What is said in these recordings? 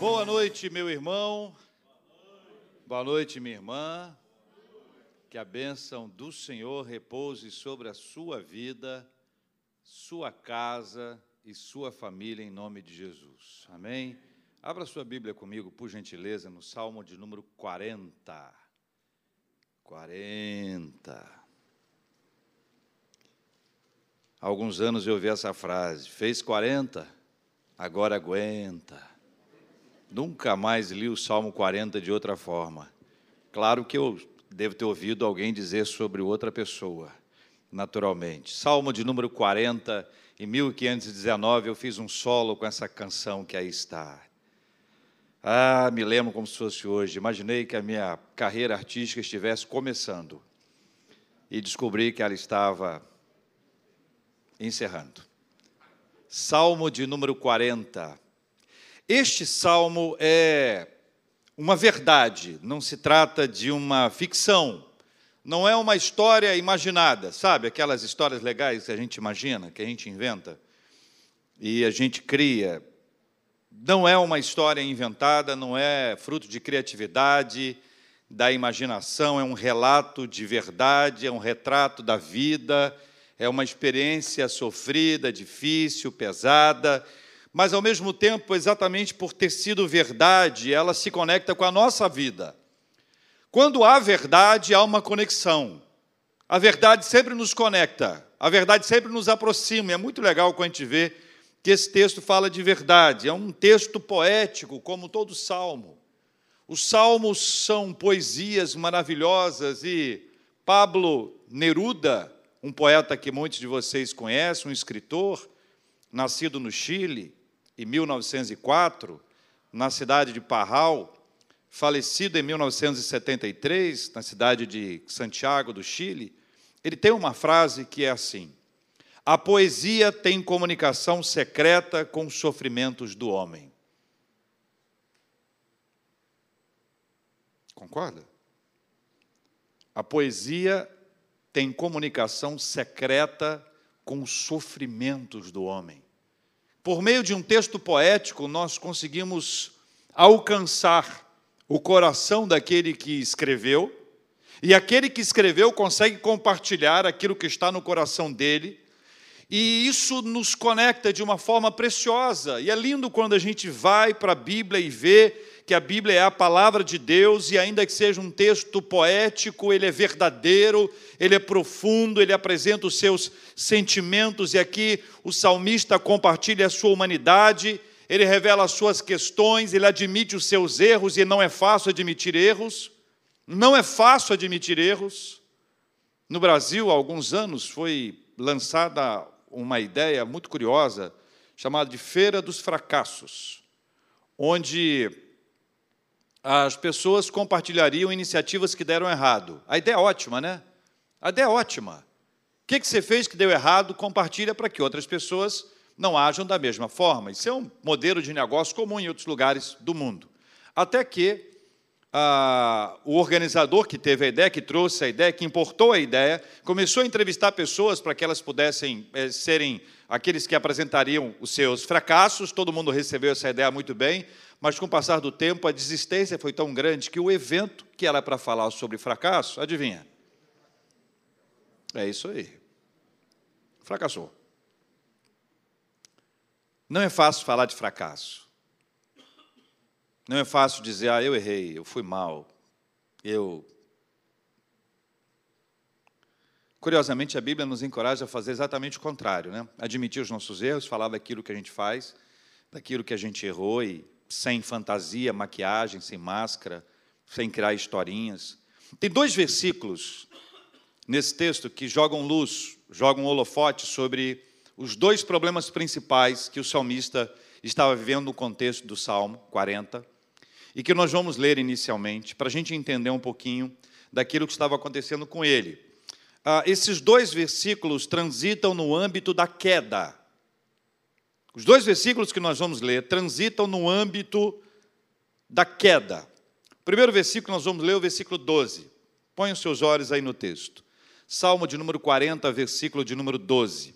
Boa noite, meu irmão. Boa noite, minha irmã. Que a bênção do Senhor repouse sobre a sua vida, sua casa e sua família, em nome de Jesus. Amém? Abra sua Bíblia comigo, por gentileza, no Salmo de número 40. 40. Há alguns anos eu ouvi essa frase: fez 40, agora aguenta. Nunca mais li o Salmo 40 de outra forma. Claro que eu devo ter ouvido alguém dizer sobre outra pessoa, naturalmente. Salmo de número 40, em 1519, eu fiz um solo com essa canção que aí está. Ah, me lembro como se fosse hoje. Imaginei que a minha carreira artística estivesse começando e descobri que ela estava encerrando. Salmo de número 40. Este salmo é uma verdade, não se trata de uma ficção, não é uma história imaginada, sabe? Aquelas histórias legais que a gente imagina, que a gente inventa e a gente cria. Não é uma história inventada, não é fruto de criatividade, da imaginação, é um relato de verdade, é um retrato da vida, é uma experiência sofrida, difícil, pesada mas ao mesmo tempo, exatamente por ter sido verdade, ela se conecta com a nossa vida. Quando há verdade, há uma conexão. A verdade sempre nos conecta, a verdade sempre nos aproxima. É muito legal quando a gente vê que esse texto fala de verdade. É um texto poético, como todo salmo. Os salmos são poesias maravilhosas e Pablo Neruda, um poeta que muitos de vocês conhecem, um escritor, nascido no Chile, em 1904, na cidade de Parral, falecido em 1973, na cidade de Santiago do Chile, ele tem uma frase que é assim: A poesia tem comunicação secreta com os sofrimentos do homem. Concorda? A poesia tem comunicação secreta com os sofrimentos do homem. Por meio de um texto poético, nós conseguimos alcançar o coração daquele que escreveu, e aquele que escreveu consegue compartilhar aquilo que está no coração dele, e isso nos conecta de uma forma preciosa. E é lindo quando a gente vai para a Bíblia e vê que a Bíblia é a palavra de Deus e, ainda que seja um texto poético, ele é verdadeiro, ele é profundo, ele apresenta os seus sentimentos, e aqui o salmista compartilha a sua humanidade, ele revela as suas questões, ele admite os seus erros, e não é fácil admitir erros, não é fácil admitir erros. No Brasil, há alguns anos, foi lançada uma ideia muito curiosa, chamada de Feira dos Fracassos, onde as pessoas compartilhariam iniciativas que deram errado. A ideia é ótima, né? A ideia é ótima. O que você fez que deu errado? Compartilha para que outras pessoas não ajam da mesma forma. Isso é um modelo de negócio comum em outros lugares do mundo. Até que ah, o organizador que teve a ideia, que trouxe a ideia, que importou a ideia, começou a entrevistar pessoas para que elas pudessem eh, serem aqueles que apresentariam os seus fracassos. Todo mundo recebeu essa ideia muito bem. Mas com o passar do tempo, a desistência foi tão grande que o evento que era para falar sobre fracasso, adivinha? É isso aí. Fracassou. Não é fácil falar de fracasso. Não é fácil dizer, ah, eu errei, eu fui mal, eu. Curiosamente, a Bíblia nos encoraja a fazer exatamente o contrário, né? Admitir os nossos erros, falar daquilo que a gente faz, daquilo que a gente errou e sem fantasia, maquiagem, sem máscara, sem criar historinhas. Tem dois versículos nesse texto que jogam luz, jogam holofote sobre os dois problemas principais que o salmista estava vivendo no contexto do Salmo 40 e que nós vamos ler inicialmente para a gente entender um pouquinho daquilo que estava acontecendo com ele. Ah, esses dois versículos transitam no âmbito da queda. Os dois versículos que nós vamos ler transitam no âmbito da queda. O primeiro versículo nós vamos ler o versículo 12. Põe os seus olhos aí no texto. Salmo de número 40, versículo de número 12.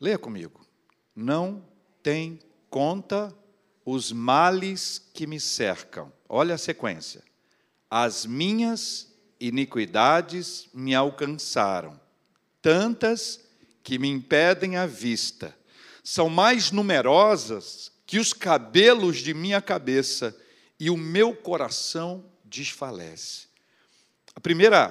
Leia comigo. Não tem conta os males que me cercam. Olha a sequência. As minhas iniquidades me alcançaram, tantas que me impedem a vista. São mais numerosas que os cabelos de minha cabeça, e o meu coração desfalece. A primeira,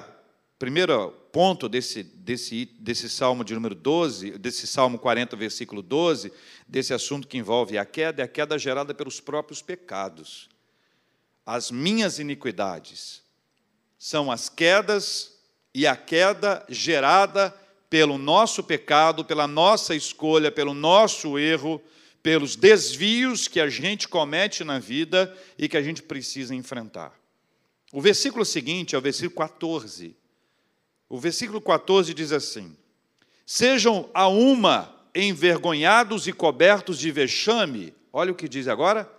primeiro ponto desse, desse, desse salmo de número 12, desse salmo 40, versículo 12, desse assunto que envolve a queda, é a queda gerada pelos próprios pecados. As minhas iniquidades são as quedas e a queda gerada pelo nosso pecado, pela nossa escolha, pelo nosso erro, pelos desvios que a gente comete na vida e que a gente precisa enfrentar. O versículo seguinte é o versículo 14. O versículo 14 diz assim: Sejam a uma envergonhados e cobertos de vexame. Olha o que diz agora: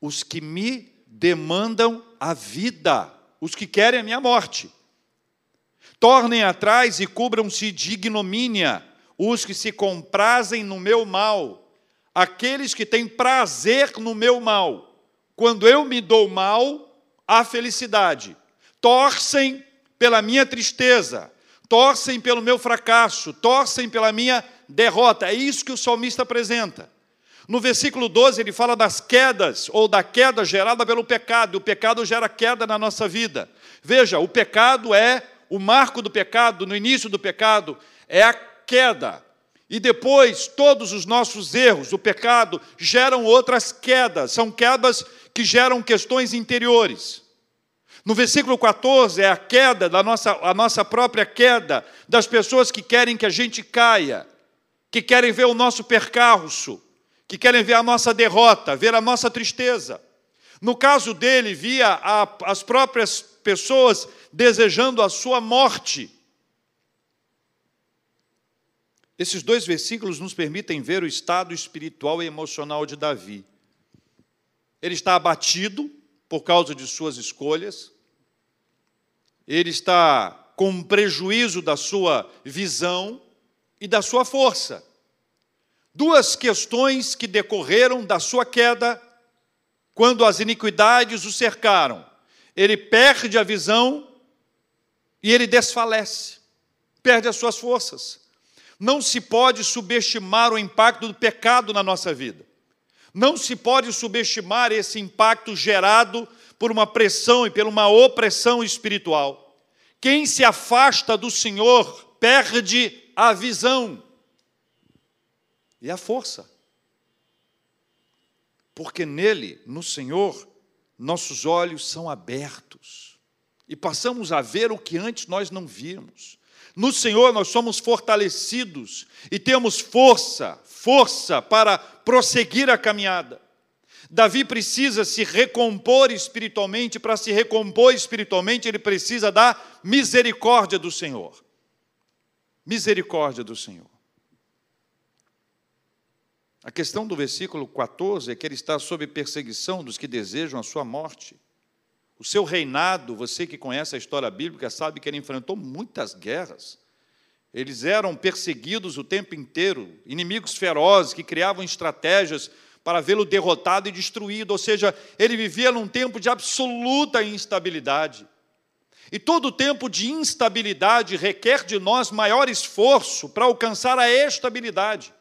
os que me demandam a vida, os que querem a minha morte. Tornem atrás e cubram-se de ignomínia os que se comprazem no meu mal, aqueles que têm prazer no meu mal. Quando eu me dou mal, há felicidade. Torcem pela minha tristeza, torcem pelo meu fracasso, torcem pela minha derrota. É isso que o salmista apresenta. No versículo 12, ele fala das quedas, ou da queda gerada pelo pecado. O pecado gera queda na nossa vida. Veja, o pecado é o marco do pecado, no início do pecado, é a queda. E depois, todos os nossos erros, o pecado, geram outras quedas, são quedas que geram questões interiores. No versículo 14 é a queda da nossa, a nossa própria queda, das pessoas que querem que a gente caia, que querem ver o nosso percalço, que querem ver a nossa derrota, ver a nossa tristeza. No caso dele, via a, as próprias pessoas desejando a sua morte. Esses dois versículos nos permitem ver o estado espiritual e emocional de Davi. Ele está abatido por causa de suas escolhas, ele está com prejuízo da sua visão e da sua força. Duas questões que decorreram da sua queda quando as iniquidades o cercaram. Ele perde a visão e ele desfalece, perde as suas forças. Não se pode subestimar o impacto do pecado na nossa vida. Não se pode subestimar esse impacto gerado por uma pressão e por uma opressão espiritual. Quem se afasta do Senhor perde a visão e a força. Porque nele, no Senhor, nossos olhos são abertos e passamos a ver o que antes nós não víamos. No Senhor nós somos fortalecidos e temos força, força para prosseguir a caminhada. Davi precisa se recompor espiritualmente, para se recompor espiritualmente, ele precisa da misericórdia do Senhor. Misericórdia do Senhor. A questão do versículo 14 é que ele está sob perseguição dos que desejam a sua morte. O seu reinado, você que conhece a história bíblica, sabe que ele enfrentou muitas guerras. Eles eram perseguidos o tempo inteiro, inimigos ferozes que criavam estratégias para vê-lo derrotado e destruído, ou seja, ele vivia num tempo de absoluta instabilidade. E todo tempo de instabilidade requer de nós maior esforço para alcançar a estabilidade.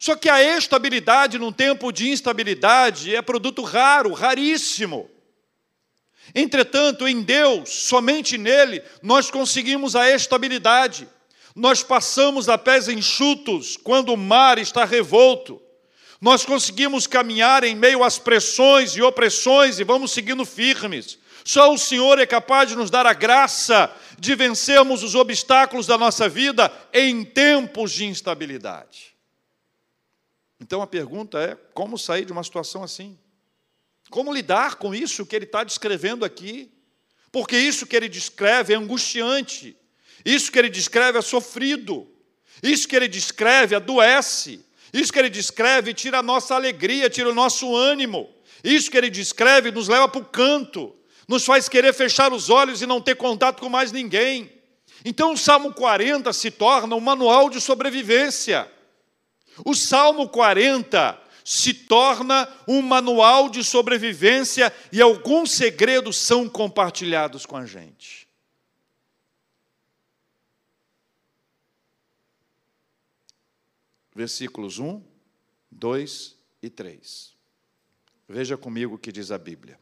Só que a estabilidade num tempo de instabilidade é produto raro, raríssimo. Entretanto, em Deus, somente nele, nós conseguimos a estabilidade. Nós passamos a pés enxutos quando o mar está revolto nós conseguimos caminhar em meio às pressões e opressões e vamos seguindo firmes. Só o Senhor é capaz de nos dar a graça de vencermos os obstáculos da nossa vida em tempos de instabilidade. Então a pergunta é: como sair de uma situação assim? Como lidar com isso que ele está descrevendo aqui? Porque isso que ele descreve é angustiante, isso que ele descreve é sofrido, isso que ele descreve adoece. Isso que ele descreve tira a nossa alegria, tira o nosso ânimo. Isso que ele descreve nos leva para o canto, nos faz querer fechar os olhos e não ter contato com mais ninguém. Então o Salmo 40 se torna um manual de sobrevivência. O Salmo 40 se torna um manual de sobrevivência e alguns segredos são compartilhados com a gente. Versículos 1, 2 e 3. Veja comigo o que diz a Bíblia.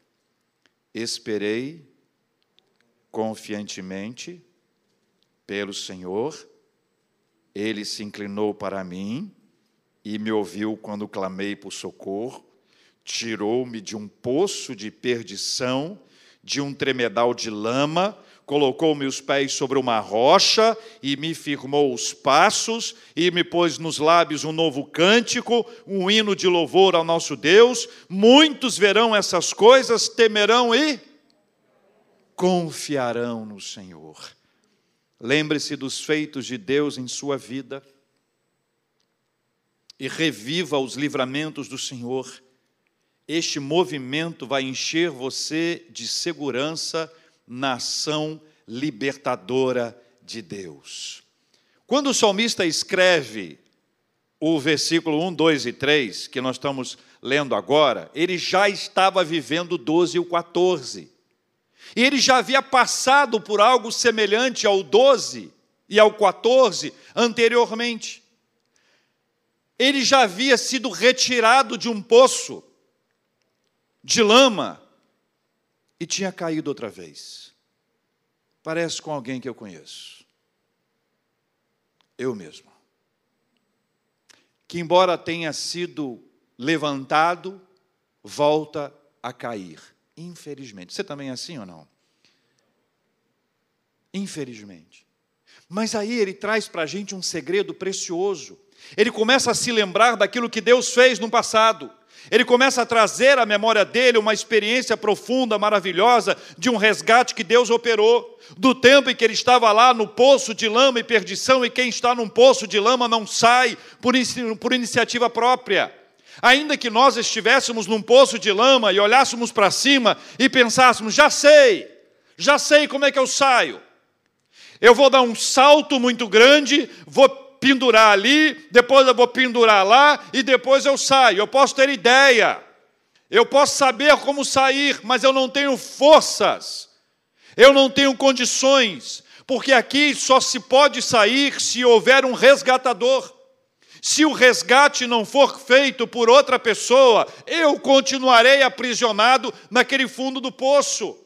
Esperei confiantemente pelo Senhor, ele se inclinou para mim e me ouviu quando clamei por socorro, tirou-me de um poço de perdição, de um tremedal de lama, colocou meus pés sobre uma rocha e me firmou os passos e me pôs nos lábios um novo cântico, um hino de louvor ao nosso Deus. Muitos verão essas coisas, temerão e confiarão no Senhor. Lembre-se dos feitos de Deus em sua vida e reviva os livramentos do Senhor. Este movimento vai encher você de segurança na ação libertadora de Deus. Quando o salmista escreve o versículo 1, 2 e 3, que nós estamos lendo agora, ele já estava vivendo 12 e o 14. E ele já havia passado por algo semelhante ao 12 e ao 14 anteriormente. Ele já havia sido retirado de um poço de lama e tinha caído outra vez. Parece com alguém que eu conheço. Eu mesmo. Que, embora tenha sido levantado, volta a cair Infelizmente. Você também é assim ou não? Infelizmente. Mas aí ele traz para a gente um segredo precioso. Ele começa a se lembrar daquilo que Deus fez no passado. Ele começa a trazer à memória dele uma experiência profunda, maravilhosa, de um resgate que Deus operou, do tempo em que ele estava lá no poço de lama e perdição, e quem está num poço de lama não sai por, por iniciativa própria. Ainda que nós estivéssemos num poço de lama e olhássemos para cima e pensássemos: já sei, já sei como é que eu saio. Eu vou dar um salto muito grande, vou pendurar ali, depois eu vou pendurar lá e depois eu saio. Eu posso ter ideia, eu posso saber como sair, mas eu não tenho forças, eu não tenho condições, porque aqui só se pode sair se houver um resgatador. Se o resgate não for feito por outra pessoa, eu continuarei aprisionado naquele fundo do poço.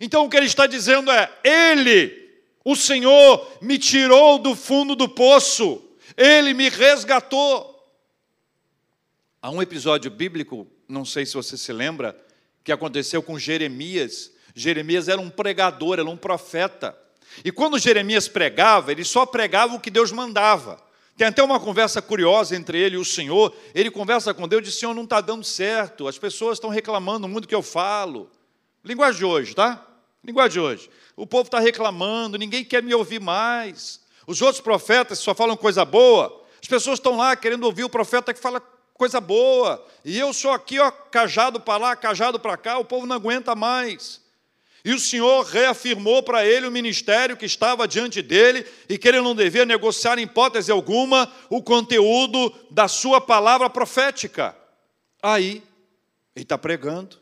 Então o que ele está dizendo é: Ele, o Senhor, me tirou do fundo do poço, Ele me resgatou. Há um episódio bíblico, não sei se você se lembra, que aconteceu com Jeremias. Jeremias era um pregador, era um profeta. E quando Jeremias pregava, ele só pregava o que Deus mandava. Tem até uma conversa curiosa entre ele e o Senhor. Ele conversa com Deus e diz: Senhor, não está dando certo, as pessoas estão reclamando muito que eu falo. Linguagem de hoje, tá? Linguagem de hoje. O povo está reclamando, ninguém quer me ouvir mais. Os outros profetas só falam coisa boa. As pessoas estão lá querendo ouvir o profeta que fala coisa boa. E eu sou aqui, ó, cajado para lá, cajado para cá, o povo não aguenta mais. E o Senhor reafirmou para ele o ministério que estava diante dele e que ele não devia negociar em hipótese alguma o conteúdo da sua palavra profética. Aí, ele está pregando,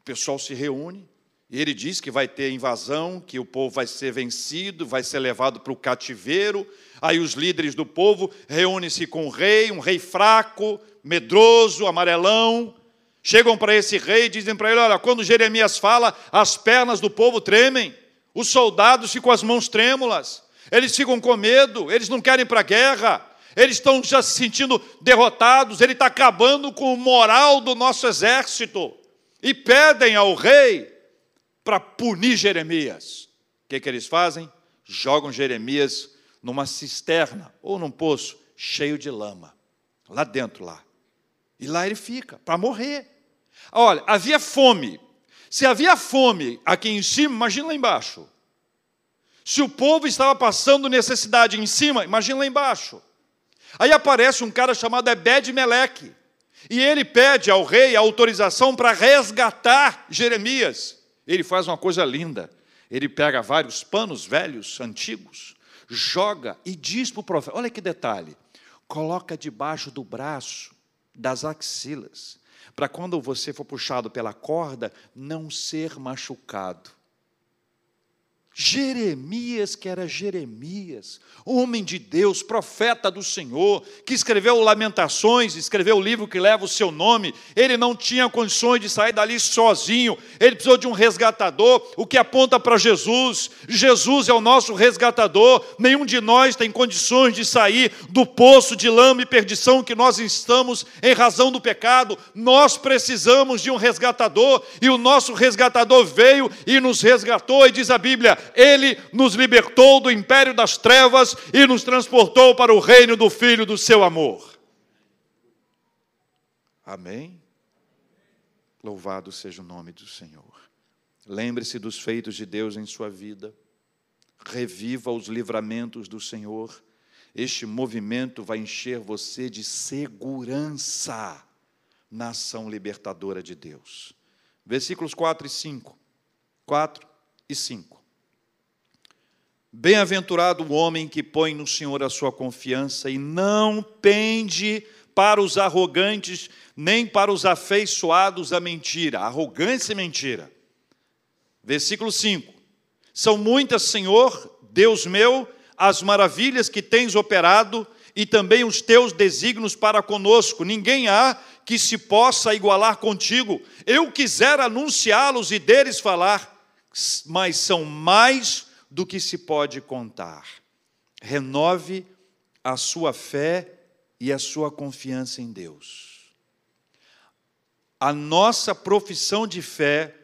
o pessoal se reúne, e ele diz que vai ter invasão, que o povo vai ser vencido, vai ser levado para o cativeiro. Aí os líderes do povo reúnem-se com o rei, um rei fraco, medroso, amarelão, Chegam para esse rei e dizem para ele: Olha, quando Jeremias fala, as pernas do povo tremem, os soldados ficam as mãos trêmulas, eles ficam com medo, eles não querem ir para a guerra, eles estão já se sentindo derrotados, ele está acabando com o moral do nosso exército. E pedem ao rei para punir Jeremias. O que, que eles fazem? Jogam Jeremias numa cisterna ou num poço cheio de lama, lá dentro lá. E lá ele fica, para morrer. Olha, havia fome. Se havia fome aqui em cima, imagina lá embaixo. Se o povo estava passando necessidade em cima, imagina lá embaixo. Aí aparece um cara chamado Ebed-Meleque. E ele pede ao rei a autorização para resgatar Jeremias. Ele faz uma coisa linda. Ele pega vários panos velhos, antigos, joga e diz para o profeta: olha que detalhe, coloca debaixo do braço das axilas, para quando você for puxado pela corda, não ser machucado. Jeremias, que era Jeremias, homem de Deus, profeta do Senhor, que escreveu Lamentações, escreveu o livro que leva o seu nome, ele não tinha condições de sair dali sozinho, ele precisou de um resgatador, o que aponta para Jesus. Jesus é o nosso resgatador, nenhum de nós tem condições de sair do poço de lama e perdição que nós estamos em razão do pecado, nós precisamos de um resgatador, e o nosso resgatador veio e nos resgatou, e diz a Bíblia, ele nos libertou do império das trevas e nos transportou para o reino do Filho do seu amor. Amém? Louvado seja o nome do Senhor. Lembre-se dos feitos de Deus em sua vida. Reviva os livramentos do Senhor. Este movimento vai encher você de segurança na ação libertadora de Deus. Versículos 4 e 5. 4 e 5. Bem-aventurado o homem que põe no Senhor a sua confiança e não pende para os arrogantes, nem para os afeiçoados à mentira. Arrogância e mentira. Versículo 5: São muitas, Senhor, Deus meu, as maravilhas que tens operado e também os teus desígnios para conosco. Ninguém há que se possa igualar contigo. Eu quisera anunciá-los e deles falar, mas são mais do que se pode contar. Renove a sua fé e a sua confiança em Deus. A nossa profissão de fé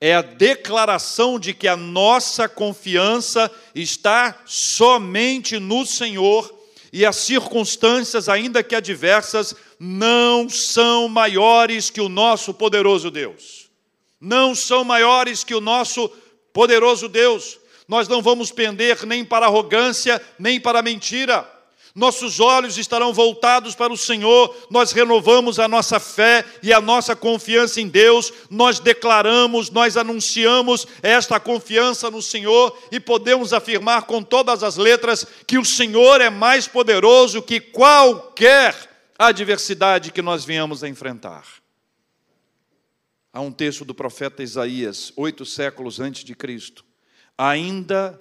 é a declaração de que a nossa confiança está somente no Senhor e as circunstâncias, ainda que adversas, não são maiores que o nosso poderoso Deus. Não são maiores que o nosso poderoso Deus nós não vamos pender nem para arrogância, nem para mentira. Nossos olhos estarão voltados para o Senhor, nós renovamos a nossa fé e a nossa confiança em Deus, nós declaramos, nós anunciamos esta confiança no Senhor e podemos afirmar com todas as letras que o Senhor é mais poderoso que qualquer adversidade que nós venhamos a enfrentar. Há um texto do profeta Isaías, oito séculos antes de Cristo, Ainda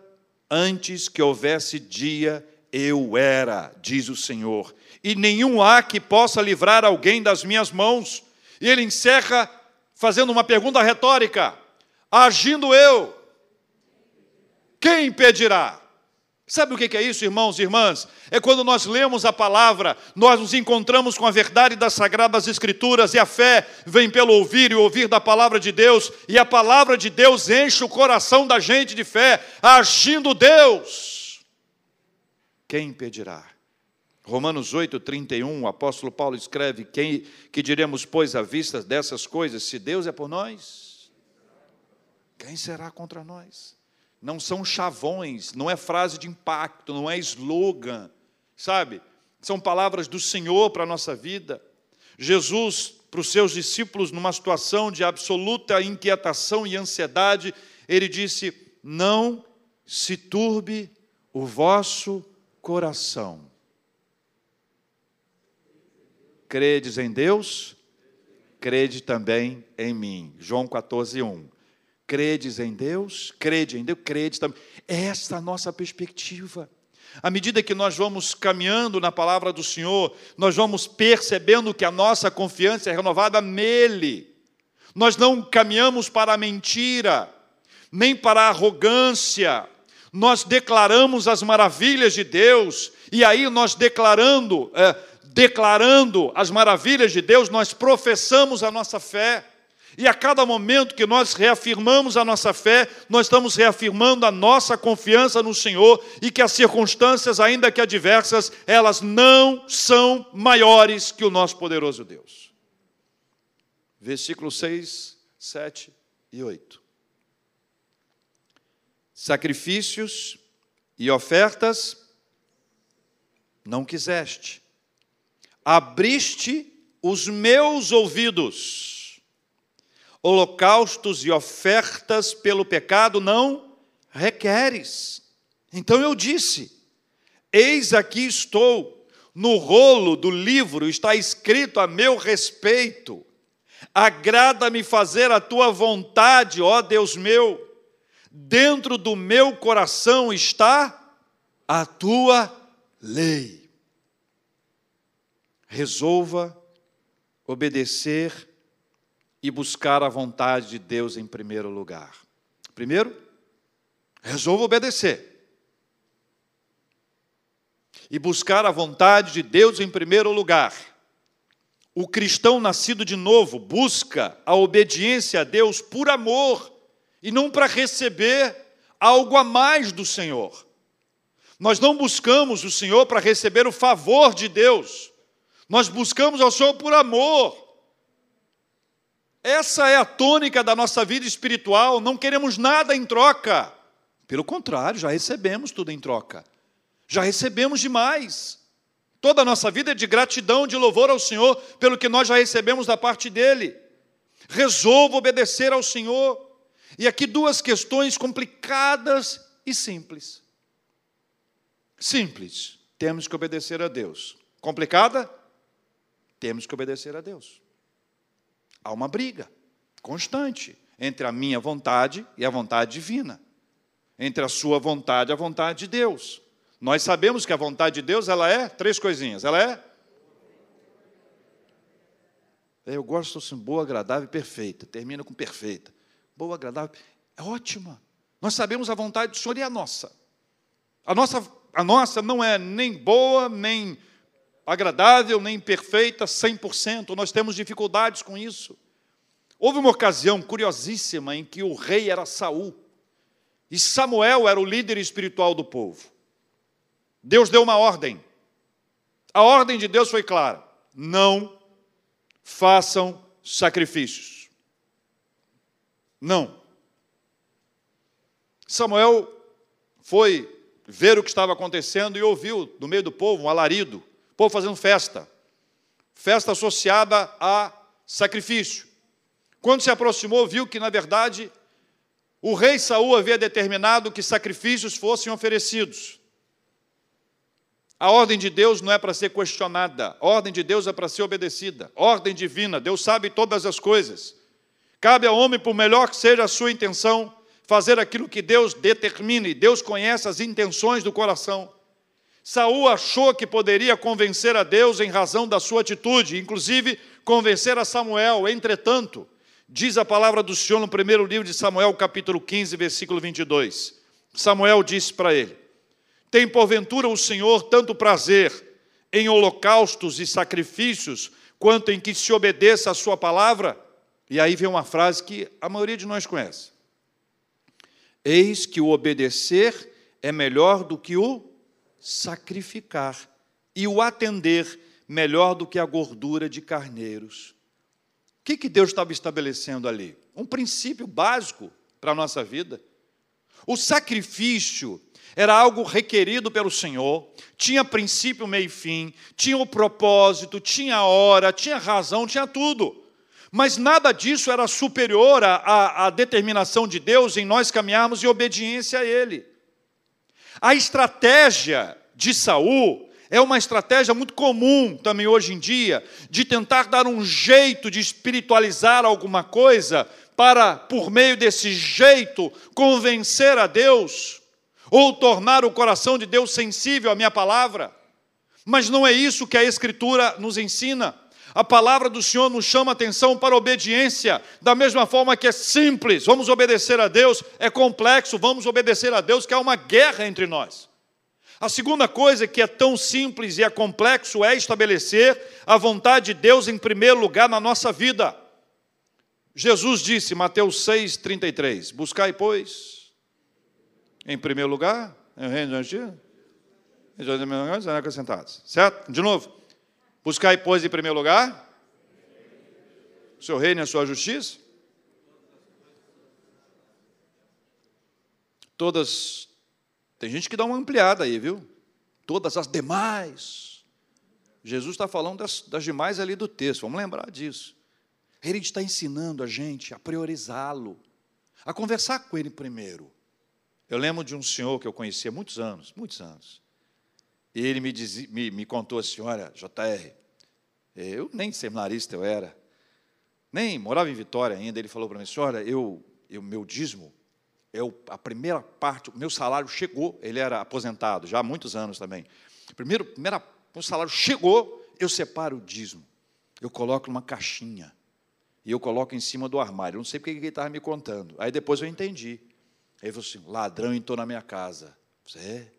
antes que houvesse dia, eu era, diz o Senhor, e nenhum há que possa livrar alguém das minhas mãos. E ele encerra fazendo uma pergunta retórica: agindo eu, quem impedirá? Sabe o que é isso, irmãos e irmãs? É quando nós lemos a palavra, nós nos encontramos com a verdade das sagradas Escrituras e a fé vem pelo ouvir e ouvir da palavra de Deus, e a palavra de Deus enche o coração da gente de fé, agindo Deus. Quem impedirá? Romanos 8, 31, o apóstolo Paulo escreve: quem, Que diremos, pois, à vista dessas coisas, se Deus é por nós, quem será contra nós? Não são chavões, não é frase de impacto, não é slogan, sabe? São palavras do Senhor para a nossa vida. Jesus, para os seus discípulos, numa situação de absoluta inquietação e ansiedade, ele disse: Não se turbe o vosso coração. Credes em Deus, crede também em mim. João 14, 1. Credes em Deus? Crede em Deus? Crede também. Esta é a nossa perspectiva. À medida que nós vamos caminhando na palavra do Senhor, nós vamos percebendo que a nossa confiança é renovada nele. Nós não caminhamos para a mentira, nem para a arrogância. Nós declaramos as maravilhas de Deus, e aí nós declarando, é, declarando as maravilhas de Deus, nós professamos a nossa fé. E a cada momento que nós reafirmamos a nossa fé, nós estamos reafirmando a nossa confiança no Senhor e que as circunstâncias, ainda que adversas, elas não são maiores que o nosso poderoso Deus. Versículos 6, 7 e 8. Sacrifícios e ofertas não quiseste, abriste os meus ouvidos holocaustos e ofertas pelo pecado não requeres. Então eu disse: Eis aqui estou, no rolo do livro está escrito a meu respeito. Agrada-me fazer a tua vontade, ó Deus meu. Dentro do meu coração está a tua lei. Resolva obedecer e buscar a vontade de Deus em primeiro lugar. Primeiro, resolva obedecer e buscar a vontade de Deus em primeiro lugar. O cristão nascido de novo busca a obediência a Deus por amor e não para receber algo a mais do Senhor. Nós não buscamos o Senhor para receber o favor de Deus, nós buscamos ao Senhor por amor. Essa é a tônica da nossa vida espiritual, não queremos nada em troca. Pelo contrário, já recebemos tudo em troca. Já recebemos demais. Toda a nossa vida é de gratidão, de louvor ao Senhor pelo que nós já recebemos da parte dele. Resolvo obedecer ao Senhor. E aqui duas questões complicadas e simples. Simples, temos que obedecer a Deus. Complicada? Temos que obedecer a Deus. Há uma briga constante entre a minha vontade e a vontade divina, entre a sua vontade e a vontade de Deus. Nós sabemos que a vontade de Deus, ela é três coisinhas. Ela é eu gosto assim, boa, agradável e perfeita. Termina com perfeita. Boa, agradável, é ótima. Nós sabemos a vontade do Senhor e a nossa. A nossa, a nossa não é nem boa, nem agradável, nem perfeita, 100%. Nós temos dificuldades com isso. Houve uma ocasião curiosíssima em que o rei era Saul e Samuel era o líder espiritual do povo. Deus deu uma ordem. A ordem de Deus foi clara: não façam sacrifícios. Não. Samuel foi ver o que estava acontecendo e ouviu no meio do povo um alarido, o povo fazendo festa, festa associada a sacrifício. Quando se aproximou, viu que, na verdade, o rei Saul havia determinado que sacrifícios fossem oferecidos. A ordem de Deus não é para ser questionada, a ordem de Deus é para ser obedecida. Ordem divina, Deus sabe todas as coisas. Cabe ao homem, por melhor que seja a sua intenção, fazer aquilo que Deus determine. Deus conhece as intenções do coração. Saul achou que poderia convencer a Deus em razão da sua atitude, inclusive convencer a Samuel. Entretanto, diz a palavra do Senhor no primeiro livro de Samuel, capítulo 15, versículo 22. Samuel disse para ele: tem porventura o Senhor tanto prazer em holocaustos e sacrifícios, quanto em que se obedeça a Sua palavra? E aí vem uma frase que a maioria de nós conhece: Eis que o obedecer é melhor do que o sacrificar, e o atender melhor do que a gordura de carneiros. O que, que Deus estava estabelecendo ali? Um princípio básico para a nossa vida. O sacrifício era algo requerido pelo Senhor, tinha princípio, meio e fim, tinha o propósito, tinha hora, tinha razão, tinha tudo. Mas nada disso era superior à, à determinação de Deus em nós caminharmos em obediência a Ele. A estratégia de Saul é uma estratégia muito comum também hoje em dia, de tentar dar um jeito de espiritualizar alguma coisa para, por meio desse jeito, convencer a Deus ou tornar o coração de Deus sensível à minha palavra. Mas não é isso que a Escritura nos ensina. A palavra do Senhor nos chama atenção para a obediência, da mesma forma que é simples, vamos obedecer a Deus, é complexo, vamos obedecer a Deus, que há uma guerra entre nós. A segunda coisa que é tão simples e é complexo é estabelecer a vontade de Deus em primeiro lugar na nossa vida. Jesus disse, Mateus 6,33: Buscai, pois, em primeiro lugar, em reino de acrescentados. Certo? De novo. Buscai, pois, em primeiro lugar o seu reino e a sua justiça. Todas. Tem gente que dá uma ampliada aí, viu? Todas as demais. Jesus está falando das, das demais ali do texto, vamos lembrar disso. Ele está ensinando a gente a priorizá-lo, a conversar com ele primeiro. Eu lembro de um senhor que eu conhecia há muitos anos, muitos anos. E ele me, diz, me, me contou assim: olha, JR, eu nem seminarista eu era, nem morava em Vitória ainda. Ele falou para mim: olha, eu, eu, meu dízimo, eu, a primeira parte, o meu salário chegou, ele era aposentado já há muitos anos também. Primeiro, primeira, o salário chegou, eu separo o dízimo, eu coloco numa caixinha e eu coloco em cima do armário. Eu não sei porque ele estava me contando. Aí depois eu entendi. Aí ele falou assim: ladrão entrou na minha casa. Você é?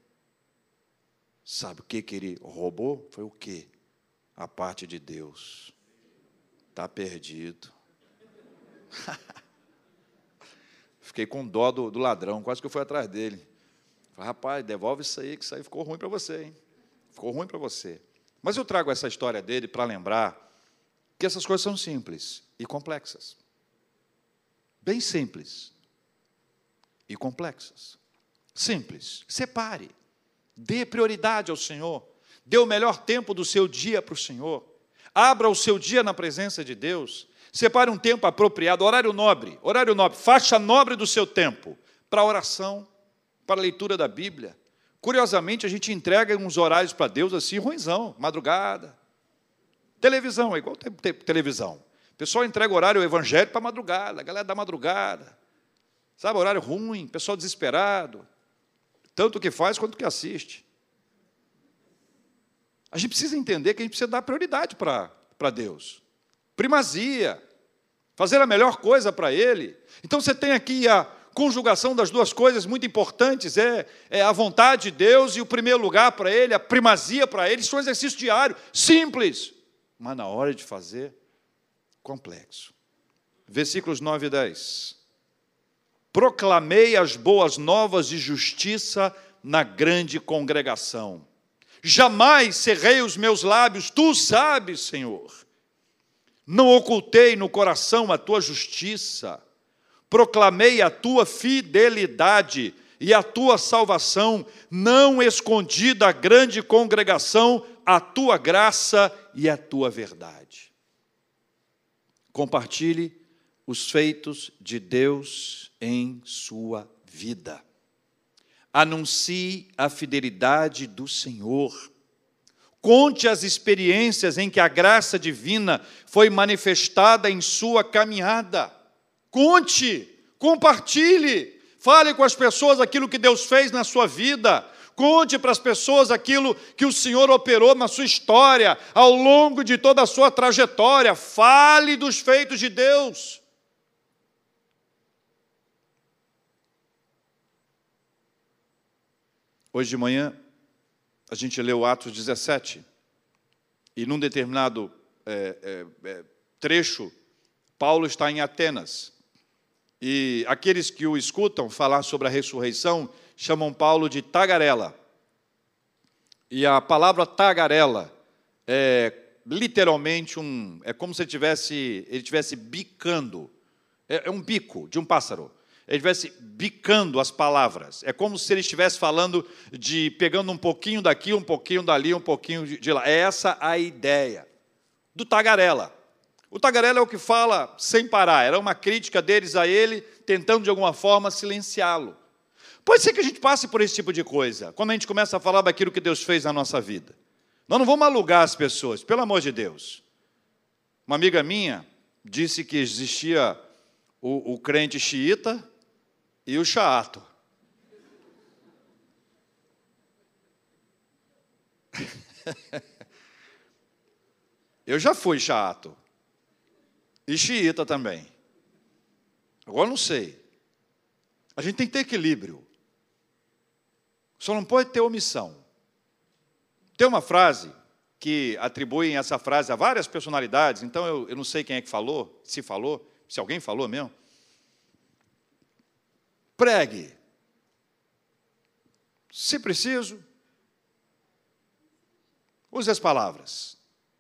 Sabe o que, que ele roubou? Foi o quê? A parte de Deus. Está perdido. Fiquei com dó do, do, ladrão, quase que eu fui atrás dele. Falei, rapaz, devolve isso aí, que isso aí ficou ruim para você, hein? Ficou ruim para você. Mas eu trago essa história dele para lembrar que essas coisas são simples e complexas. Bem simples e complexas. Simples. Separe. Dê prioridade ao Senhor. Dê o melhor tempo do seu dia para o Senhor. Abra o seu dia na presença de Deus. Separe um tempo apropriado, horário nobre, horário nobre, faixa nobre do seu tempo para oração, para leitura da Bíblia. Curiosamente, a gente entrega uns horários para Deus assim, ruimzão, madrugada. Televisão, é igual televisão. O pessoal entrega horário evangélico para madrugada, a galera da madrugada. Sabe, horário ruim, pessoal desesperado. Tanto que faz quanto que assiste. A gente precisa entender que a gente precisa dar prioridade para Deus. Primazia. Fazer a melhor coisa para Ele. Então você tem aqui a conjugação das duas coisas muito importantes: é, é a vontade de Deus e o primeiro lugar para Ele, a primazia para Ele. Isso é um exercício diário, simples, mas na hora de fazer, complexo. Versículos 9 e 10 proclamei as boas novas de justiça na grande congregação. Jamais cerrei os meus lábios, tu sabes, Senhor. Não ocultei no coração a tua justiça, proclamei a tua fidelidade e a tua salvação, não escondi da grande congregação a tua graça e a tua verdade. Compartilhe os feitos de Deus em sua vida. Anuncie a fidelidade do Senhor. Conte as experiências em que a graça divina foi manifestada em sua caminhada. Conte, compartilhe, fale com as pessoas aquilo que Deus fez na sua vida. Conte para as pessoas aquilo que o Senhor operou na sua história, ao longo de toda a sua trajetória. Fale dos feitos de Deus. Hoje de manhã, a gente leu Atos 17, e num determinado é, é, é, trecho, Paulo está em Atenas. E aqueles que o escutam falar sobre a ressurreição chamam Paulo de tagarela. E a palavra tagarela é literalmente um. É como se ele tivesse, ele tivesse bicando. É, é um bico de um pássaro ele estivesse bicando as palavras. É como se ele estivesse falando de pegando um pouquinho daqui, um pouquinho dali, um pouquinho de lá. É essa a ideia do tagarela. O tagarela é o que fala sem parar. Era uma crítica deles a ele, tentando de alguma forma silenciá-lo. Pode ser que a gente passe por esse tipo de coisa, quando a gente começa a falar daquilo que Deus fez na nossa vida. Nós não vamos alugar as pessoas, pelo amor de Deus. Uma amiga minha disse que existia o, o crente xiita e o chato. Eu já fui chato. E xiita também. Agora não sei. A gente tem que ter equilíbrio. Só não pode ter omissão. Tem uma frase que atribuem essa frase a várias personalidades, então eu, eu não sei quem é que falou, se falou, se alguém falou mesmo pregue. Se preciso, use as palavras.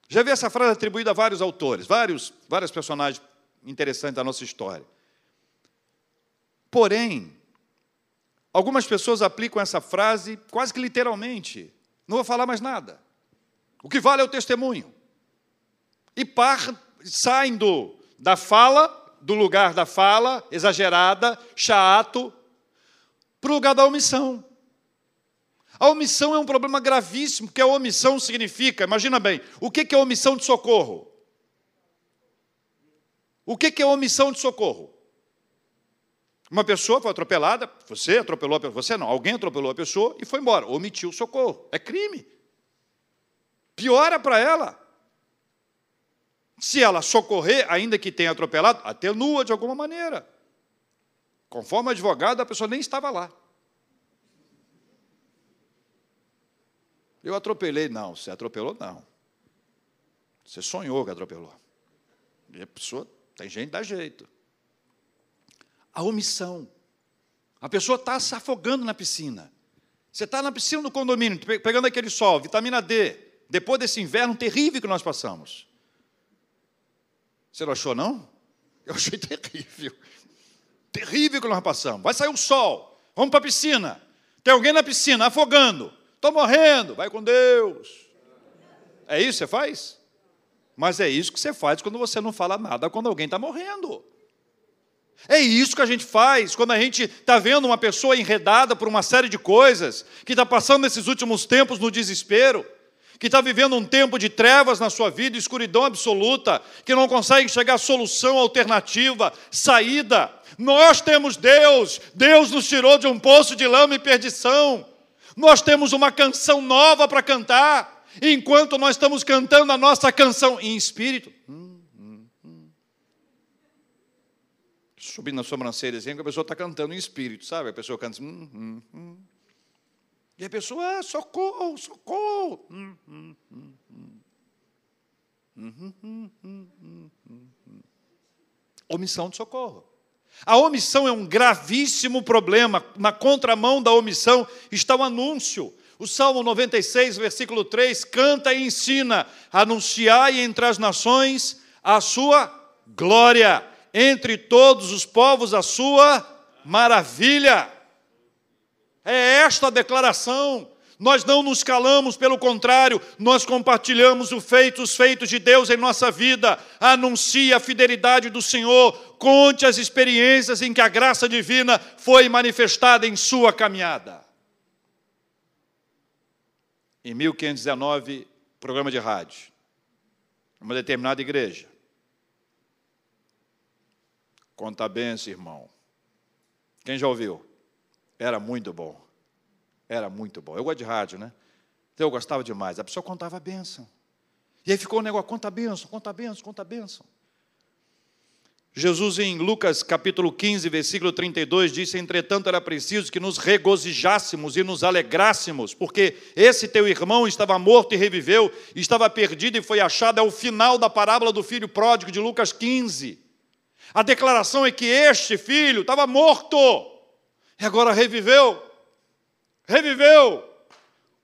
Já vi essa frase atribuída a vários autores, vários, vários personagens interessantes da nossa história. Porém, algumas pessoas aplicam essa frase quase que literalmente. Não vou falar mais nada. O que vale é o testemunho. E par, saem do, da fala do lugar da fala exagerada, chato, para o lugar da omissão. A omissão é um problema gravíssimo, porque a omissão significa, imagina bem, o que é omissão de socorro? O que é omissão de socorro? Uma pessoa foi atropelada, você atropelou a pessoa, você não, alguém atropelou a pessoa e foi embora, omitiu o socorro. É crime. Piora para ela. Se ela socorrer, ainda que tenha atropelado, atenua de alguma maneira. Conforme advogado, a pessoa nem estava lá. Eu atropelei, não. Você atropelou, não. Você sonhou que atropelou. E a pessoa, tem gente dá jeito. A omissão. A pessoa está se afogando na piscina. Você está na piscina do condomínio, pegando aquele sol, vitamina D, depois desse inverno terrível que nós passamos. Você não achou, não? Eu achei terrível. Terrível que nós passamos. Vai sair o sol, vamos para a piscina. Tem alguém na piscina afogando. Estou morrendo, vai com Deus. É isso que você faz? Mas é isso que você faz quando você não fala nada quando alguém está morrendo. É isso que a gente faz quando a gente está vendo uma pessoa enredada por uma série de coisas, que está passando nesses últimos tempos no desespero, que está vivendo um tempo de trevas na sua vida, escuridão absoluta, que não consegue chegar a solução, alternativa, saída. Nós temos Deus, Deus nos tirou de um poço de lama e perdição. Nós temos uma canção nova para cantar, enquanto nós estamos cantando a nossa canção em espírito. Hum, hum, hum. Subindo na sobrancelha, assim, a pessoa está cantando em espírito, sabe? A pessoa canta assim. Hum, hum, hum. E a pessoa, ah, socorro, socorro. Omissão de socorro. A omissão é um gravíssimo problema. Na contramão da omissão está o anúncio. O Salmo 96, versículo 3, canta e ensina: anunciai entre as nações a sua glória, entre todos os povos a sua maravilha. É esta a declaração. Nós não nos calamos, pelo contrário, nós compartilhamos os feitos, os feitos de Deus em nossa vida. Anuncie a fidelidade do Senhor, conte as experiências em que a graça divina foi manifestada em sua caminhada. Em 1519, programa de rádio, uma determinada igreja. Conta a benção, irmão. Quem já ouviu? Era muito bom. Era muito bom. Eu gosto de rádio, né? Então eu gostava demais. A pessoa contava a bênção. E aí ficou o negócio, conta a bênção, conta a bênção, conta a bênção. Jesus, em Lucas capítulo 15, versículo 32, disse: Entretanto, era preciso que nos regozijássemos e nos alegrássemos, porque esse teu irmão estava morto e reviveu, estava perdido e foi achado. É o final da parábola do filho pródigo de Lucas 15. A declaração é que este filho estava morto e agora reviveu. Reviveu.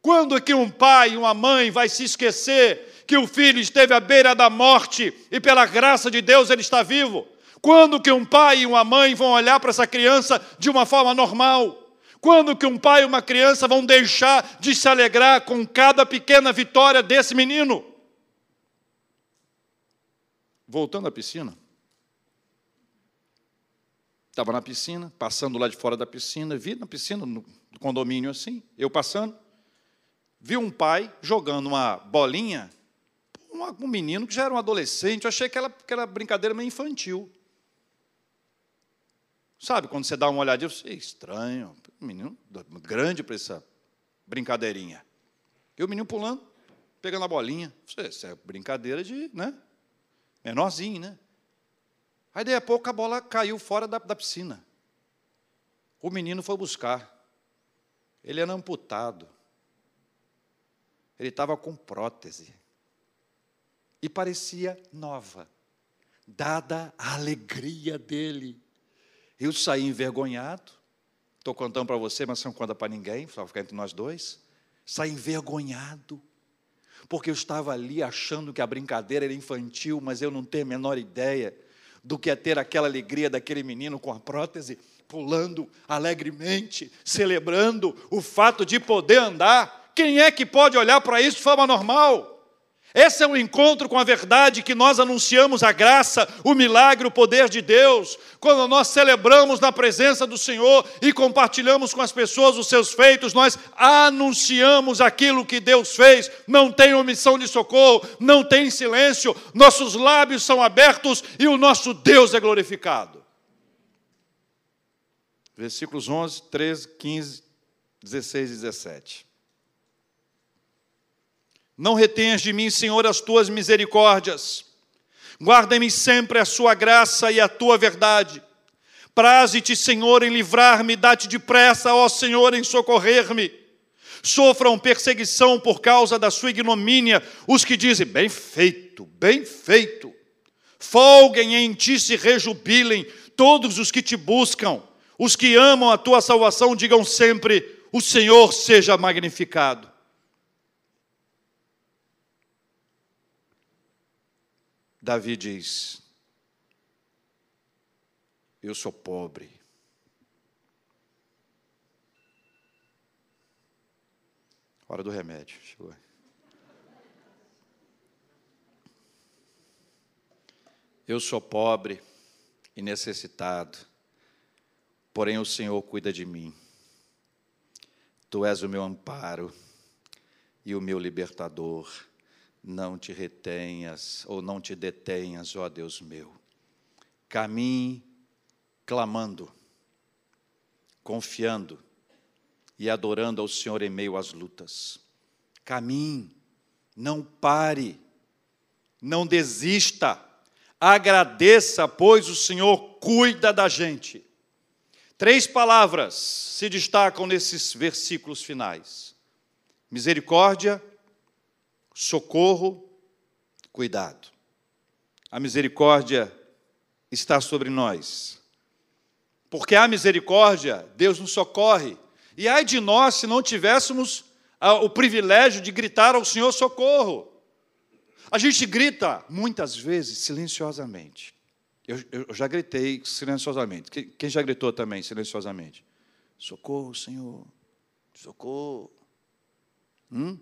Quando é que um pai uma mãe vai se esquecer que o filho esteve à beira da morte e pela graça de Deus ele está vivo? Quando que um pai e uma mãe vão olhar para essa criança de uma forma normal? Quando que um pai e uma criança vão deixar de se alegrar com cada pequena vitória desse menino? Voltando à piscina. Estava na piscina, passando lá de fora da piscina, vi na piscina, condomínio assim, eu passando, vi um pai jogando uma bolinha, um menino que já era um adolescente, eu achei aquela, aquela brincadeira meio infantil. Sabe, quando você dá uma olhadinha, você, estranho, menino grande para essa brincadeirinha. E o menino pulando, pegando a bolinha. Isso é brincadeira de, né? Menorzinho, né? Aí, daí a pouco, a bola caiu fora da, da piscina. O menino foi buscar. Ele era amputado. Ele estava com prótese. E parecia nova, dada a alegria dele. Eu saí envergonhado. Estou contando para você, mas não conta para ninguém, só ficar entre nós dois. Saí envergonhado porque eu estava ali achando que a brincadeira era infantil, mas eu não tenho a menor ideia do que é ter aquela alegria daquele menino com a prótese, pulando alegremente, celebrando o fato de poder andar. Quem é que pode olhar para isso de forma normal? Esse é o encontro com a verdade que nós anunciamos a graça, o milagre, o poder de Deus. Quando nós celebramos na presença do Senhor e compartilhamos com as pessoas os seus feitos, nós anunciamos aquilo que Deus fez. Não tem omissão de socorro, não tem silêncio. Nossos lábios são abertos e o nosso Deus é glorificado. Versículos 11, 13, 15, 16 e 17. Não retenhas de mim, Senhor, as tuas misericórdias. Guarda-me sempre a sua graça e a tua verdade. Praze-te, Senhor, em livrar-me, dá-te depressa, ó Senhor, em socorrer-me. Sofram perseguição por causa da sua ignomínia os que dizem: bem feito, bem feito. Folguem em ti se rejubilem todos os que te buscam. Os que amam a tua salvação digam sempre: o Senhor seja magnificado. Davi diz: Eu sou pobre. Hora do remédio. Chegou. Eu sou pobre e necessitado, porém o Senhor cuida de mim. Tu és o meu amparo e o meu libertador não te retenhas ou não te detenhas, ó Deus meu. Caminhe clamando, confiando e adorando ao Senhor em meio às lutas. Caminhe, não pare, não desista, agradeça, pois o Senhor cuida da gente. Três palavras se destacam nesses versículos finais: misericórdia, socorro, cuidado. A misericórdia está sobre nós. Porque a misericórdia, Deus nos socorre. E ai de nós se não tivéssemos o privilégio de gritar ao Senhor socorro. A gente grita muitas vezes silenciosamente. Eu, eu já gritei silenciosamente. Quem já gritou também silenciosamente? Socorro, Senhor. Socorro. Hum?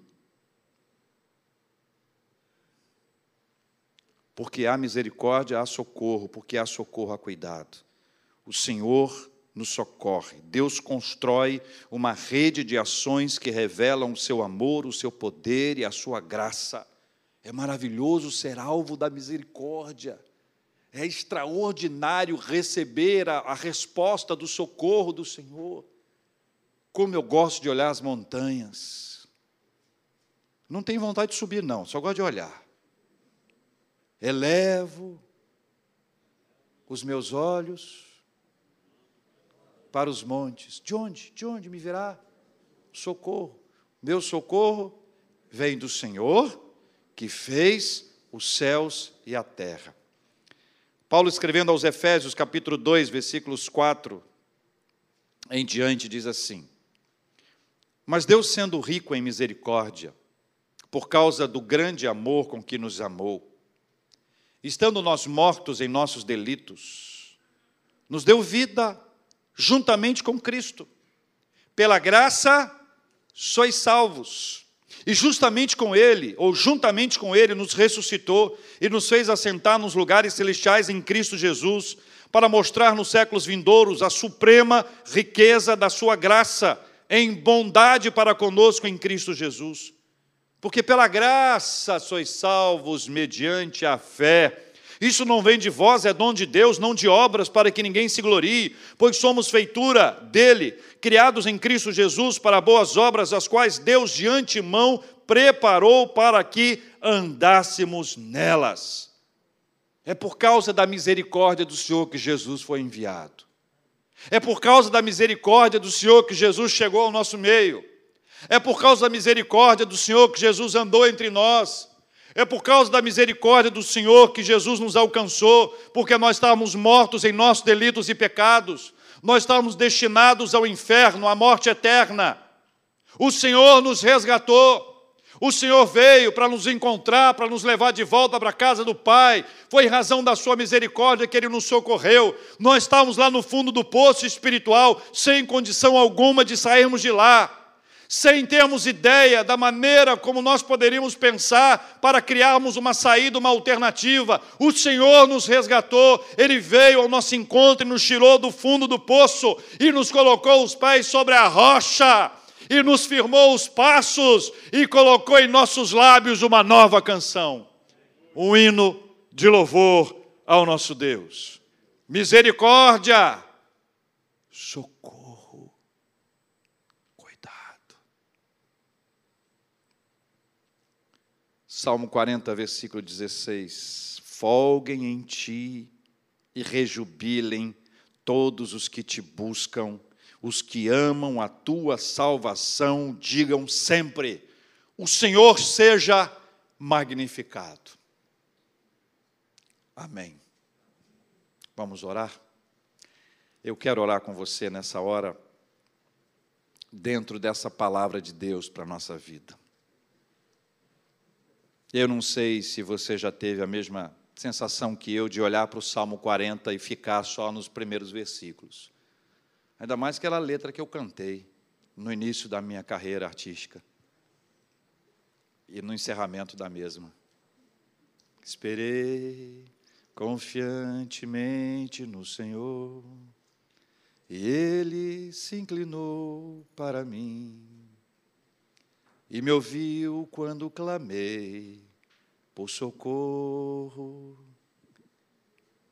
Porque há misericórdia, há socorro, porque há socorro, há cuidado. O Senhor nos socorre. Deus constrói uma rede de ações que revelam o seu amor, o seu poder e a sua graça. É maravilhoso ser alvo da misericórdia. É extraordinário receber a, a, resposta do socorro do Senhor. Como eu gosto de olhar as montanhas. Não tenho vontade de subir, não, só gosto de olhar elevo os meus olhos para os montes. De onde? De onde me virá socorro? Meu socorro vem do Senhor que fez os céus e a terra. Paulo escrevendo aos Efésios, capítulo 2, versículos 4 em diante, diz assim: Mas Deus, sendo rico em misericórdia, por causa do grande amor com que nos amou, estando nós mortos em nossos delitos, nos deu vida juntamente com Cristo. Pela graça sois salvos. E justamente com Ele, ou juntamente com Ele, nos ressuscitou e nos fez assentar nos lugares celestiais em Cristo Jesus, para mostrar nos séculos vindouros a suprema riqueza da Sua graça, em bondade para conosco em Cristo Jesus. Porque pela graça sois salvos mediante a fé. Isso não vem de vós, é dom de Deus, não de obras, para que ninguém se glorie, pois somos feitura dele, criados em Cristo Jesus para boas obras, as quais Deus de antemão preparou para que andássemos nelas. É por causa da misericórdia do Senhor que Jesus foi enviado. É por causa da misericórdia do Senhor que Jesus chegou ao nosso meio. É por causa da misericórdia do Senhor que Jesus andou entre nós. É por causa da misericórdia do Senhor que Jesus nos alcançou, porque nós estávamos mortos em nossos delitos e pecados, nós estávamos destinados ao inferno, à morte eterna. O Senhor nos resgatou. O Senhor veio para nos encontrar, para nos levar de volta para a casa do Pai. Foi em razão da Sua misericórdia que Ele nos socorreu. Nós estávamos lá no fundo do poço espiritual, sem condição alguma de sairmos de lá sem termos ideia da maneira como nós poderíamos pensar para criarmos uma saída, uma alternativa. O Senhor nos resgatou, Ele veio ao nosso encontro e nos tirou do fundo do poço e nos colocou os pés sobre a rocha e nos firmou os passos e colocou em nossos lábios uma nova canção, um hino de louvor ao nosso Deus. Misericórdia, socorro, cuidado. Salmo 40, versículo 16: Folguem em ti e rejubilem todos os que te buscam os que amam a tua salvação digam sempre: O Senhor seja magnificado. Amém. Vamos orar? Eu quero orar com você nessa hora, dentro dessa palavra de Deus para a nossa vida. Eu não sei se você já teve a mesma sensação que eu de olhar para o Salmo 40 e ficar só nos primeiros versículos. Ainda mais aquela letra que eu cantei no início da minha carreira artística e no encerramento da mesma. Esperei confiantemente no Senhor, e Ele se inclinou para mim e me ouviu quando clamei por socorro,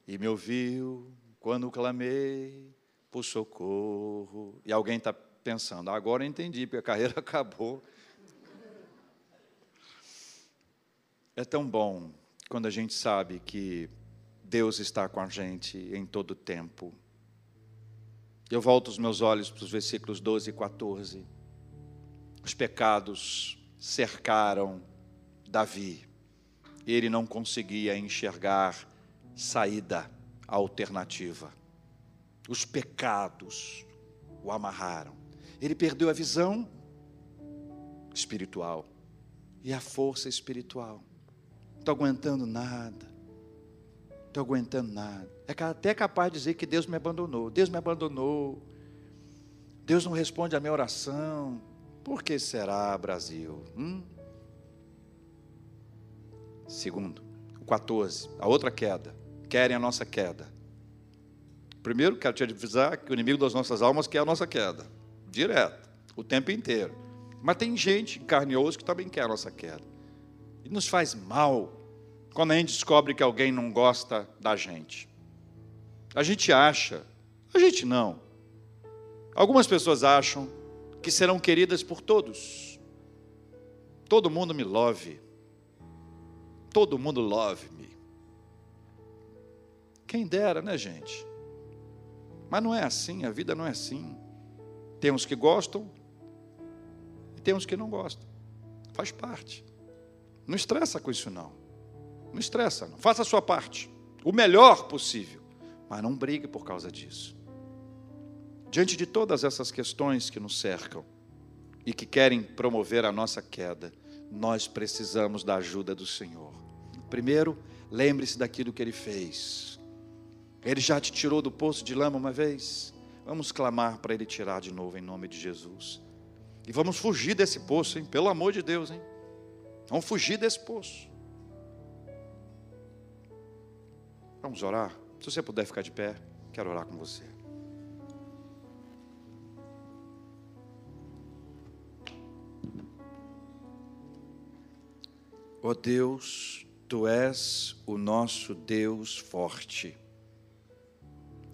e me ouviu quando clamei por socorro. E alguém está pensando, agora entendi, porque a carreira acabou. É tão bom quando a gente sabe que Deus está com a gente em todo o tempo. Eu volto os meus olhos para os versículos 12 e 14. Os pecados cercaram Davi. Ele não conseguia enxergar saída alternativa os pecados o amarraram. Ele perdeu a visão espiritual e a força espiritual. Não estou aguentando nada. Estou aguentando nada. É até capaz de dizer que Deus me abandonou. Deus me abandonou. Deus não responde a minha oração. Por que será, Brasil? Hum? Segundo, o 14, a outra queda. Querem a nossa queda. Primeiro, quero te avisar que o inimigo das nossas almas quer a nossa queda, direto, o tempo inteiro. Mas tem gente, carne e osso, que também quer a nossa queda. E nos faz mal quando a gente descobre que alguém não gosta da gente. A gente acha, a gente não. Algumas pessoas acham que serão queridas por todos. Todo mundo me love. Todo mundo love-me. Quem dera, né, gente? Mas não é assim, a vida não é assim. Tem uns que gostam e tem uns que não gostam. Faz parte. Não estressa com isso, não. Não estressa, não. Faça a sua parte. O melhor possível. Mas não brigue por causa disso. Diante de todas essas questões que nos cercam e que querem promover a nossa queda, nós precisamos da ajuda do Senhor. Primeiro, lembre-se daquilo que Ele fez. Ele já te tirou do poço de lama uma vez. Vamos clamar para Ele tirar de novo em nome de Jesus. E vamos fugir desse poço, hein? Pelo amor de Deus, hein? Vamos fugir desse poço. Vamos orar? Se você puder ficar de pé, quero orar com você. Ó oh Deus, Tu és o nosso Deus forte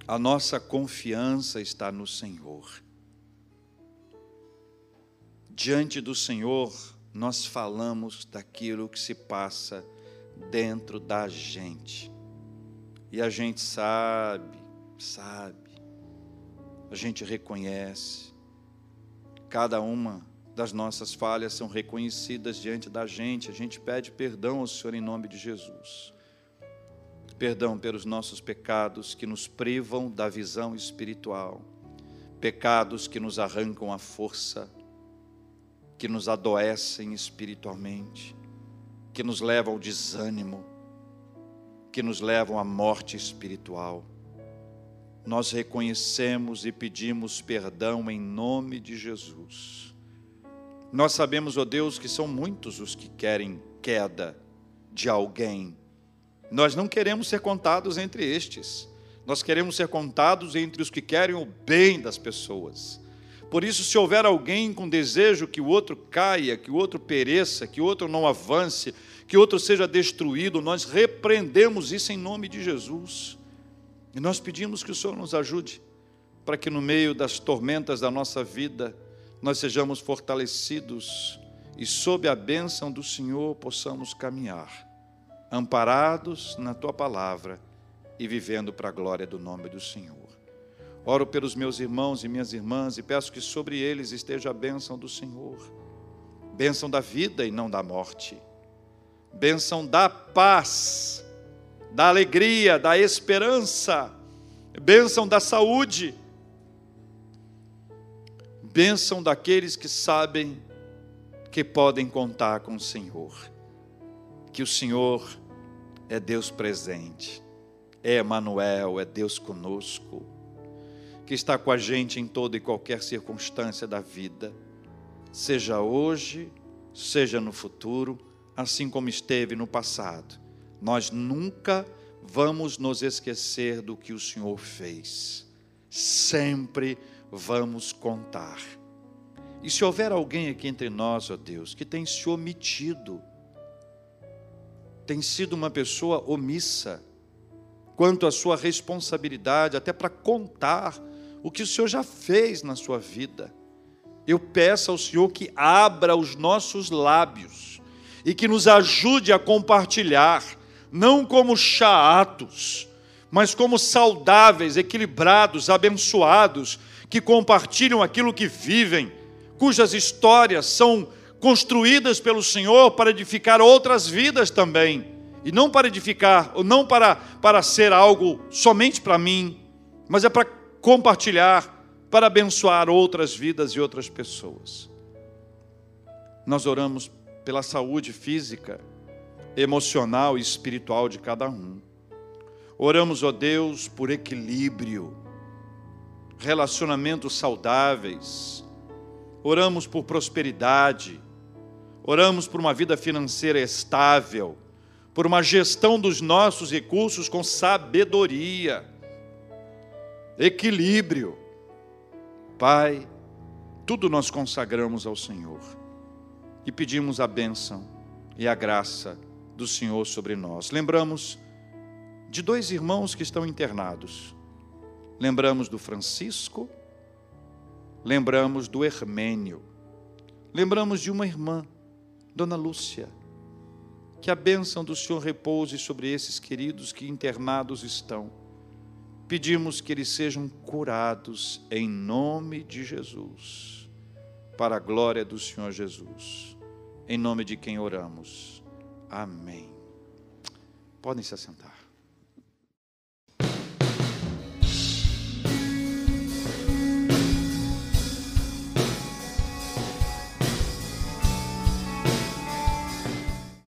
a nossa confiança está no Senhor. Diante do Senhor, nós falamos daquilo que se passa dentro da gente. E a gente sabe, sabe, a gente reconhece. Cada uma das nossas falhas são reconhecidas diante da gente. A gente pede perdão ao Senhor em nome de Jesus perdão pelos nossos pecados que nos privam da visão espiritual, pecados que nos arrancam a força, que nos adoecem espiritualmente, que nos levam ao desânimo, que nos levam à morte espiritual. Nós reconhecemos e pedimos perdão em nome de Jesus. Nós sabemos, ó Deus, que são muitos os que querem queda de alguém. Nós não queremos ser contados entre estes. Nós queremos ser contados entre os que querem o bem das pessoas. Por isso, se houver alguém com desejo que o outro caia, que o outro pereça, que o outro não avance, que o outro seja destruído, nós repreendemos isso em nome de Jesus. E nós pedimos que o Senhor nos ajude para que no meio das tormentas da nossa vida nós sejamos fortalecidos e sob a bênção do Senhor possamos caminhar, amparados na tua palavra e vivendo para a glória do nome do Senhor. Oro pelos meus irmãos e minhas irmãs e peço que sobre eles esteja a bênção do Senhor, bênção da vida e não da morte, bênção da paz, da alegria, da esperança, bênção da saúde bênção daqueles que sabem que podem contar com o Senhor, que o Senhor é Deus presente, é Emanuel, é Deus conosco, que está com a gente em toda e qualquer circunstância da vida, seja hoje, seja no futuro, assim como esteve no passado. Nós nunca vamos nos esquecer do que o Senhor fez. Sempre vamos contar. E se houver alguém aqui entre nós, ó Deus, que tem se omitido, tem sido uma pessoa omissa quanto à sua responsabilidade, até para contar o que o Senhor já fez na sua vida, eu peço ao Senhor que abra os nossos lábios e que nos ajude a compartilhar, não como chatos, mas como saudáveis, equilibrados, abençoados, que compartilham aquilo que vivem, cujas histórias são construídas pelo Senhor para edificar outras vidas também, e não para edificar, ou não para, para ser algo somente para mim, mas é para compartilhar, para abençoar outras vidas e outras pessoas. Nós oramos pela saúde física, emocional e espiritual de cada um. Oramos, ó Deus, por equilíbrio relacionamentos saudáveis, oramos por prosperidade, oramos por uma vida financeira estável, por uma gestão dos nossos recursos com sabedoria, equilíbrio. Pai, tudo nós consagramos ao Senhor. E pedimos a bênção e a graça do Senhor sobre nós. Lembramos de dois irmãos que estão internados lembramos do Francisco, lembramos do Hermênio, lembramos de uma irmã, Dona Lúcia. Que a bênção do Senhor repouse sobre esses queridos que internados estão. Pedimos que eles sejam curados em nome de Jesus, para a glória do Senhor Jesus. Em nome de quem oramos. Amém. Podem se assentar.